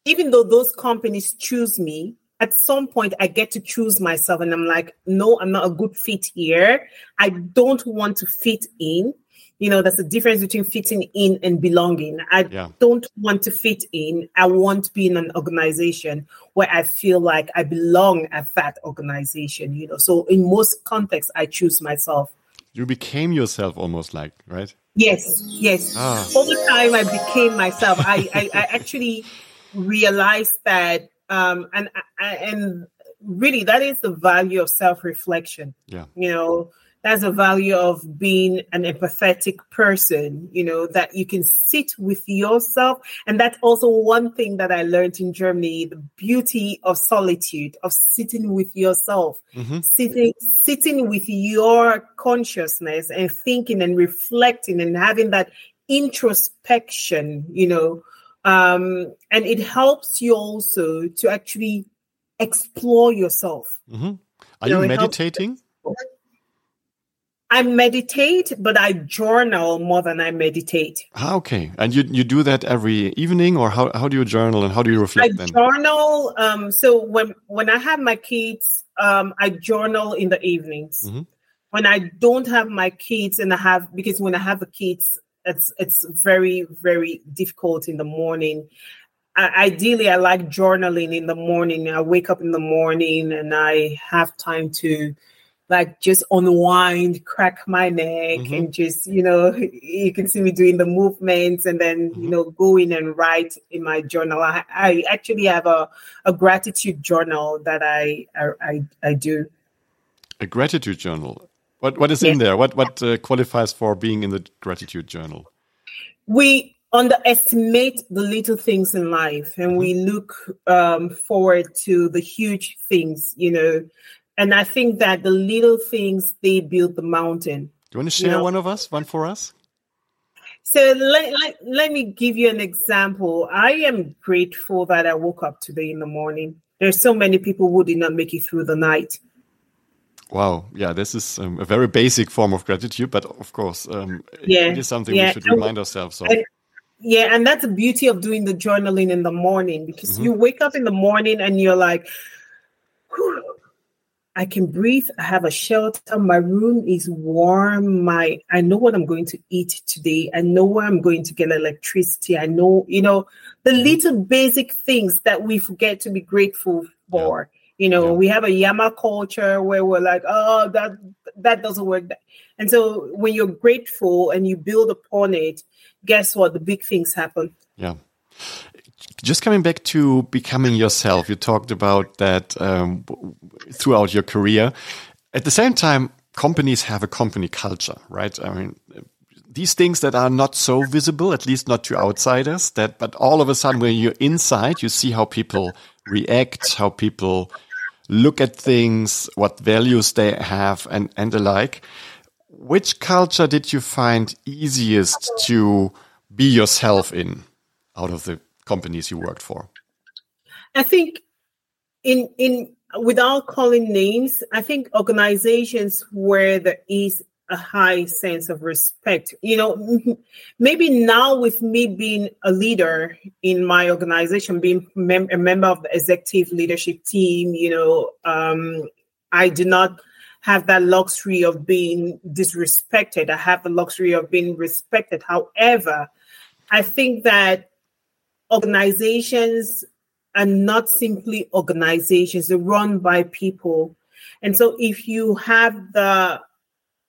even though those companies choose me, at some point I get to choose myself, and I'm like, no, I'm not a good fit here. I don't want to fit in. You know, there's a difference between fitting in and belonging. I yeah. don't want to fit in. I want to be in an organization where I feel like I belong at that organization. You know, so in most contexts, I choose myself. You became yourself almost like, right? Yes, yes. Ah. Over time, I became myself. I, I, I actually realized that, um, and and really, that is the value of self reflection. Yeah, you know, that's a value of being an empathetic person, you know, that you can sit with yourself. And that's also one thing that I learned in Germany, the beauty of solitude, of sitting with yourself, mm-hmm. sitting, sitting with your consciousness and thinking and reflecting and having that introspection, you know, um, and it helps you also to actually explore yourself. Mm-hmm. Are you, you know, meditating? I meditate, but I journal more than I meditate. Ah, okay. And you you do that every evening, or how, how do you journal and how do you reflect? I then? journal. Um, so when when I have my kids, um, I journal in the evenings. Mm -hmm. When I don't have my kids, and I have because when I have the kids, it's it's very very difficult in the morning. I, ideally, I like journaling in the morning. I wake up in the morning and I have time to like just unwind, crack my neck, mm-hmm. and just you know you can see me doing the movements, and then mm-hmm. you know go in and write in my journal. I, I actually have a, a gratitude journal that I I, I do. A gratitude journal. What what is in there? What what uh, qualifies for being in the gratitude journal? We underestimate the little things in life, and we mm-hmm. look um, forward to the huge things. You know, and I think that the little things they build the mountain. Do you want to share you know? one of us, one for us? So let, let, let me give you an example. I am grateful that I woke up today in the morning. There's so many people who did not make it through the night. Wow, yeah, this is um, a very basic form of gratitude, but of course, um, yeah, it is something yeah. we should remind ourselves of. And, yeah, and that's the beauty of doing the journaling in the morning because mm-hmm. you wake up in the morning and you're like, I can breathe. I have a shelter. My room is warm. My I know what I'm going to eat today. I know where I'm going to get electricity. I know, you know, the mm-hmm. little basic things that we forget to be grateful for. Yeah. You know, yeah. we have a Jammer culture where we're like, oh, that that doesn't work. And so when you're grateful and you build upon it, guess what? The big things happen. Yeah just coming back to becoming yourself, you talked about that um, throughout your career. At the same time, companies have a company culture, right? I mean, these things that are not so visible, at least not to outsiders, that but all of a sudden when you're inside, you see how people react, how people look at things, what values they have, and and the like. Which culture did you find easiest to be yourself in out of the companies you worked for? I think in in without calling names, I think organizations where there is a high sense of respect. You know, maybe now with me being a leader in my organization, being mem- a member of the executive leadership team, you know, um, I do not have that luxury of being disrespected. I have the luxury of being respected. However, I think that organizations are not simply organizations, they're run by people. And so if you have the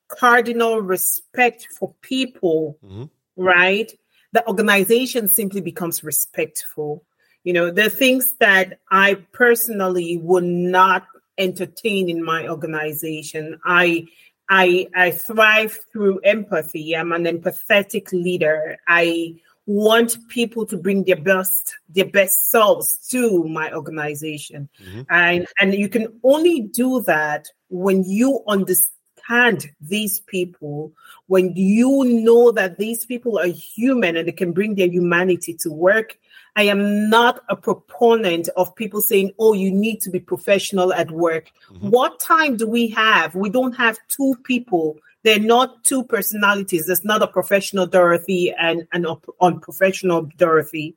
cardinal respect for people, mm-hmm. right, the organization simply becomes respectful. You know, the things that I personally would not entertain in my organization. I I I thrive through empathy. I'm an empathetic leader. I want people to bring their best their best selves to my organization mm-hmm. and and you can only do that when you understand these people when you know that these people are human and they can bring their humanity to work i am not a proponent of people saying oh you need to be professional at work mm-hmm. what time do we have we don't have two people they're not two personalities. There's not a professional Dorothy and an unprofessional Dorothy.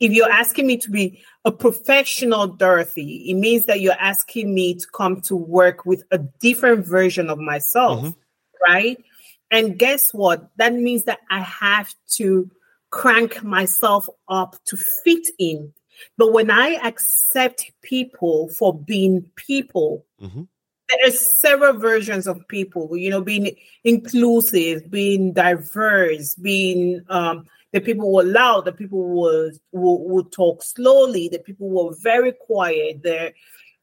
If you're asking me to be a professional Dorothy, it means that you're asking me to come to work with a different version of myself, mm-hmm. right? And guess what? That means that I have to crank myself up to fit in. But when I accept people for being people, mm-hmm there's several versions of people you know being inclusive being diverse being um the people were loud the people were would talk slowly the people were very quiet there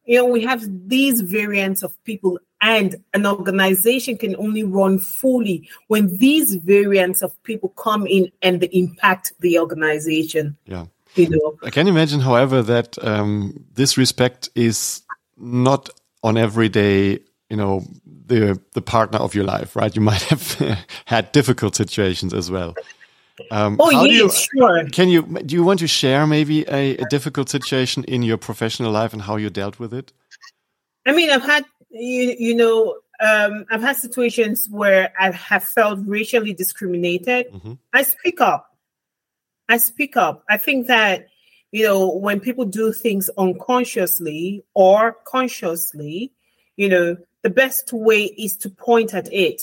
you know we have these variants of people and an organization can only run fully when these variants of people come in and they impact the organization. Yeah. You know? I can imagine however that um, this respect is not on every day, you know, the the partner of your life, right? You might have had difficult situations as well. Um, oh, yes, you, sure. Can you do you want to share maybe a, a, difficult situation in your professional life and how you dealt with it? I mean, I've had you, you know um, I've had situations where I have felt racially discriminated. Mm -hmm. I speak up. I speak up. I think that you know, when people do things unconsciously or consciously, you know, the best way is to point at it.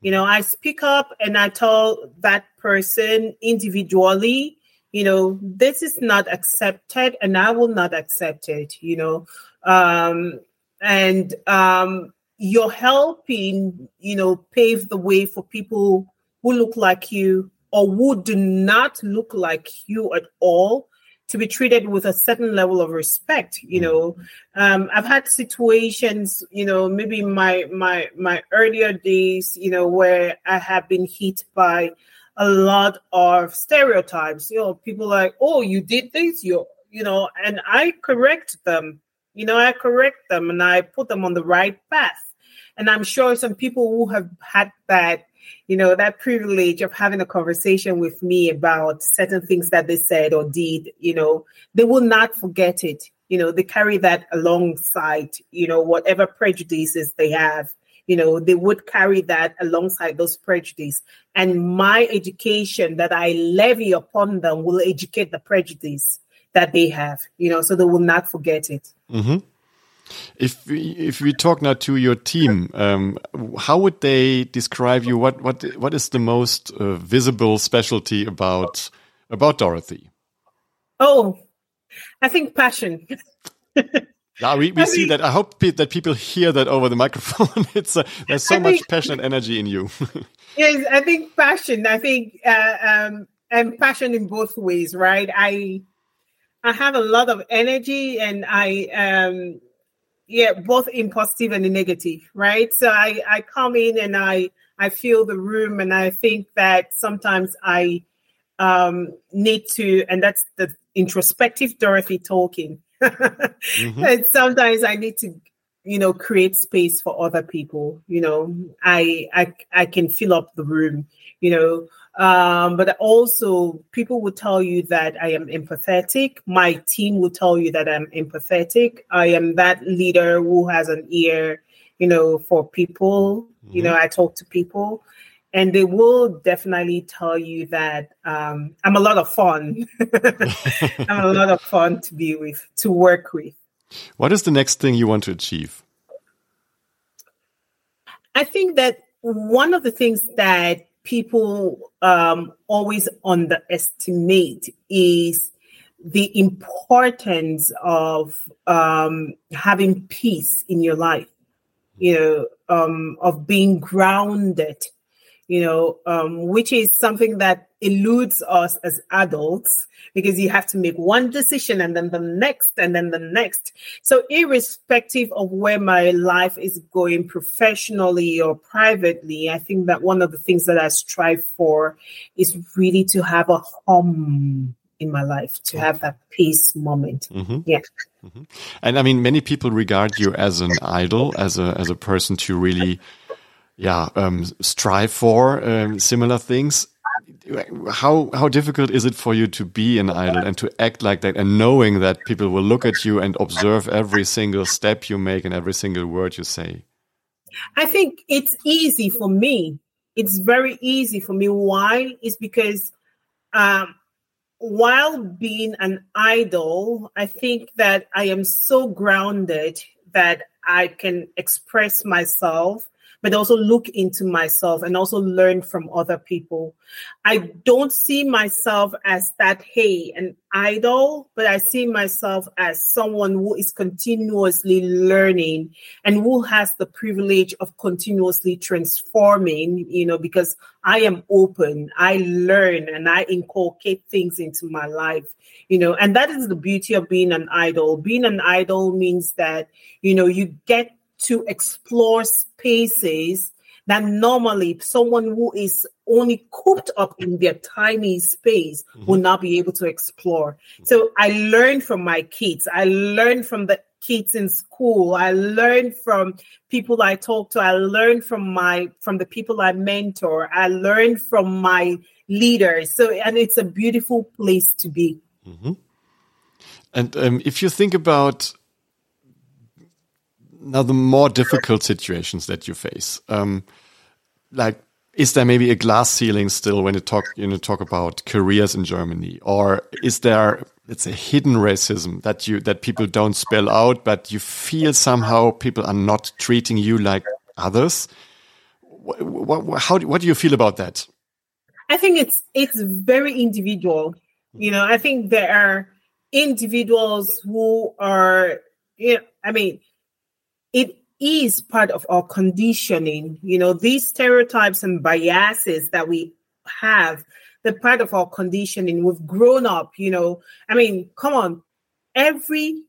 You know, I speak up and I tell that person individually, you know, this is not accepted and I will not accept it, you know. Um, and um, you're helping, you know, pave the way for people who look like you or who do not look like you at all to be treated with a certain level of respect you mm. know. Um, i've had situations you know maybe my my my earlier days you know where i have been hit by a lot of stereotypes. You know people like oh you did this you you know and i correct them. You know i correct them and i put them on the right path. And i'm sure some people who have had that you know, that privilege of having a conversation with me about certain things that they said or did, you know, they will not forget it. You know, they carry that alongside, you know, whatever prejudices they have, you know, they would carry that alongside those prejudices. And my education that I levy upon them will educate the prejudice that they have, you know, so they will not forget it. Mm-hmm. If we, if we talk now to your team, um, how would they describe you? What what what is the most uh, visible specialty about about Dorothy? Oh, I think passion. yeah, we, we I see mean, that. I hope that people hear that over the microphone. it's uh, there's so I much think, passion and energy in you. yes, I think passion. I think uh, um, and passion in both ways, right? I I have a lot of energy, and I um yeah both in positive and in negative right? So i i come in and i i feel the room and i think that sometimes i um need to and that's the introspective dorothy talking. Mm-hmm. and sometimes i need to you know create space for other people you know? I i i can fill up the room you know um, but also, people will tell you that I am empathetic. My team will tell you that I'm empathetic. I am that leader who has an ear, you know, for people. Mm-hmm. You know, I talk to people, and they will definitely tell you that um, I'm a lot of fun. I'm a lot of fun to be with, to work with. What is the next thing you want to achieve? I think that one of the things that people um, always underestimate is the importance of um, having peace in your life, you know, um, of being grounded, you know, um, which is something that eludes us as adults because you have to make one decision and then the next and then the next. So, irrespective of where my life is going professionally or privately, I think that one of the things that I strive for is really to have a home in my life to have that peace moment. Mm-hmm. Yeah. Mm-hmm. And I mean, many people regard you as an idol, as a as a person to really, yeah, um, strive for um, similar things how how difficult is it for you to be an idol and to act like that and knowing that people will look at you and observe every single step you make and every single word you say? I think it's easy for me. It's very easy for me. Why? Is because um, while being an idol i think that i am so grounded that i can express myself but also look into myself and also learn from other people. I don't see myself as that, hey, an idol, but I see myself as someone who is continuously learning and who has the privilege of continuously transforming, you know, because I am open, I learn and I inculcate things into my life, you know, and that is the beauty of being an idol. Being an idol means that, you know, you get to explore spaces that normally someone who is only cooped up in their tiny space mm-hmm. will not be able to explore. So I learned from my kids. I learned from the kids in school. I learned from people I talk to. I learned from my from the people I mentor. I learned from my leaders. So and it's a beautiful place to be. Mm-hmm. And um, if you think about now the more difficult situations that you face um, like is there maybe a glass ceiling still when you talk you know talk about careers in germany? Or is there let's say hidden racism that you that people don't spell out but you feel somehow people are not treating you like others? What, what, how, what do you feel about that? I think it's it's very individual. You know i think there are individuals who are you know, i mean it is part of our conditioning. You know, these stereotypes and biases that we have, the part of our conditioning. We've grown up, you know. I mean, come on, every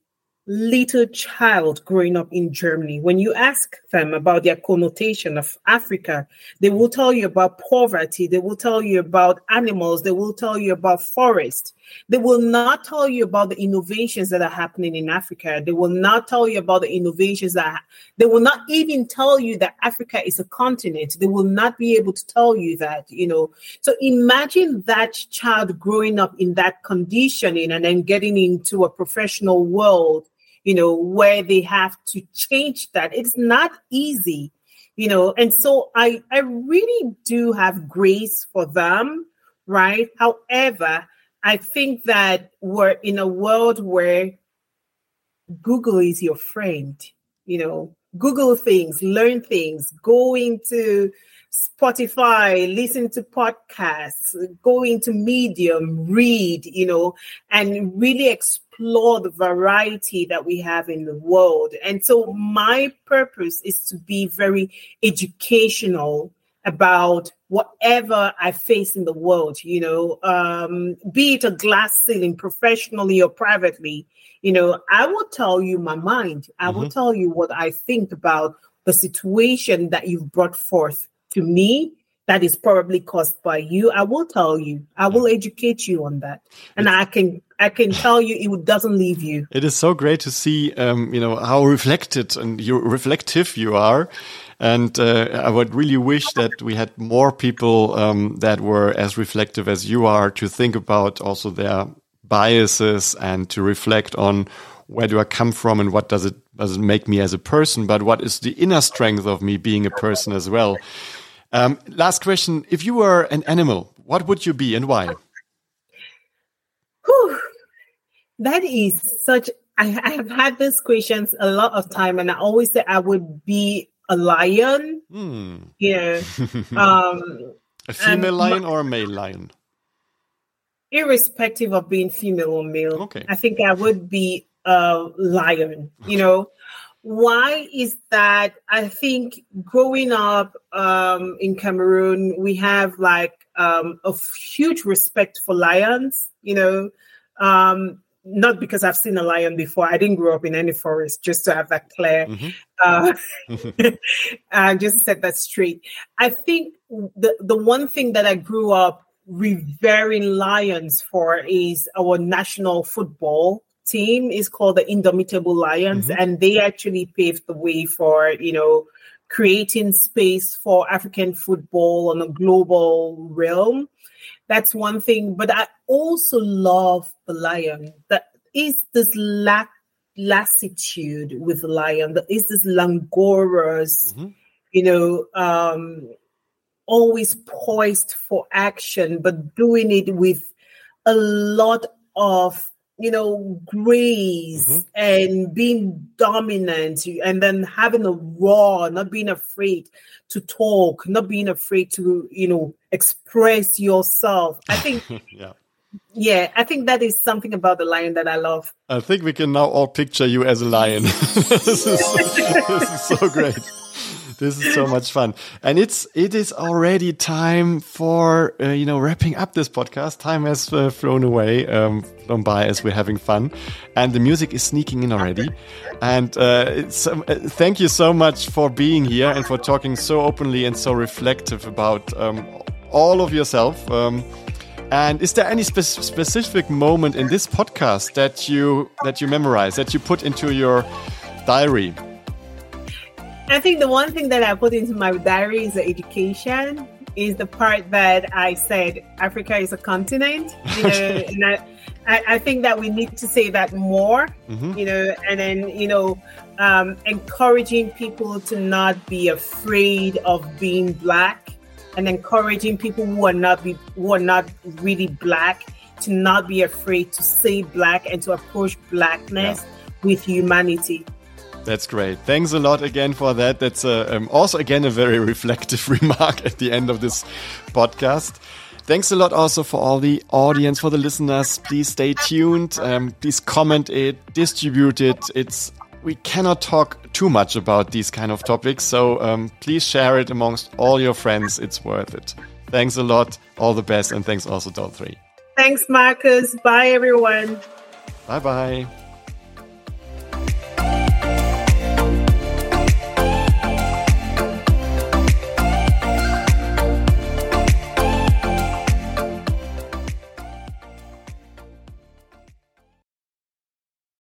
little child growing up in Germany, when you ask them about their connotation of Africa, they will tell you about poverty, they will tell you about animals, they will tell you about forest. They will not tell you about the innovations that are happening in Africa. They will not tell you about the innovations that they will not even tell you that Africa is a continent. They will not be able to tell you that, you know. So imagine that child growing up in that conditioning and then getting into a professional world you know, where they have to change that. It's not easy, you know, and so I, I really do have grace for them, right? However, I think that we're in a world where Google is your friend, you know, Google things, learn things, go into Spotify, listen to podcasts, go into Medium, read, you know, and really explore the variety that we have in the world. And so my purpose is to be very educational about whatever I face in the world, you know, um, be it a glass ceiling professionally or privately, you know, I will tell you my mind. I mm-hmm. will tell you what I think about the situation that you've brought forth to me that is probably caused by you. I will tell you. I will educate you on that. And i can i can tell you it doesn't leave you. It is so great to see um, you know how reflected and you reflective you are. And uh, i would really wish that we had more people um, that were as reflective as you are to think about also their biases and to reflect on where do i come from and what does it does it make me as a person but what is the inner strength of me being a person as well um, last question. If you were an animal, what would you be and why? Whew. That is such, I, I have had these questions a lot of time and I always say I would be a lion. Hmm. Yeah. um, a female lion or a male lion? Irrespective of being female or male. Okay. I think I would be a lion, you know. Why is that? I think growing up um, in Cameroon, we have like um, a huge respect for lions. You know, um, not because I've seen a lion before. I didn't grow up in any forest, just to have that clear. Mm-hmm. Uh, uh, just set that straight. I think the the one thing that I grew up revering lions for is our national football team is called the Indomitable Lions, mm-hmm. and they actually paved the way for, you know, creating space for African football on a global realm. That's one thing. But I also love the lion. That is this lack lassitude with the lion. That is this languorous, mm-hmm. you know, um, always poised for action, but doing it with a lot of you know, grace mm-hmm. and being dominant and then having a raw, not being afraid to talk, not being afraid to, you know, express yourself. I think yeah. Yeah, I think that is something about the lion that I love. I think we can now all picture you as a lion. this, is, this is so great this is so much fun. And it's it is already time for uh, you know wrapping up this podcast. Time has uh, flown away um, flown by as we're having fun. And the music is sneaking in already. And uh, um, uh, thank you so much for being here and for talking so openly and so reflective about um, all of yourself. Um, and is there any spe specific moment in this podcast that you that you memorize that you put into your diary I think the one thing that I put into my diary is the education. Is the part that I said Africa is a continent. You know, and I, I, think that we need to say that more. Mm-hmm. You know, and then you know, um, encouraging people to not be afraid of being black, and encouraging people who are not be who are not really black to not be afraid to say black and to approach blackness yeah. with humanity. That's great. Thanks a lot again for that. That's uh, um, also, again, a very reflective remark at the end of this podcast. Thanks a lot also for all the audience, for the listeners. Please stay tuned. Um, please comment it, distribute it. It's we cannot talk too much about these kind of topics. So um, please share it amongst all your friends. It's worth it. Thanks a lot. All the best. And thanks also, Dorothy. Thanks, Marcus. Bye, everyone. Bye bye.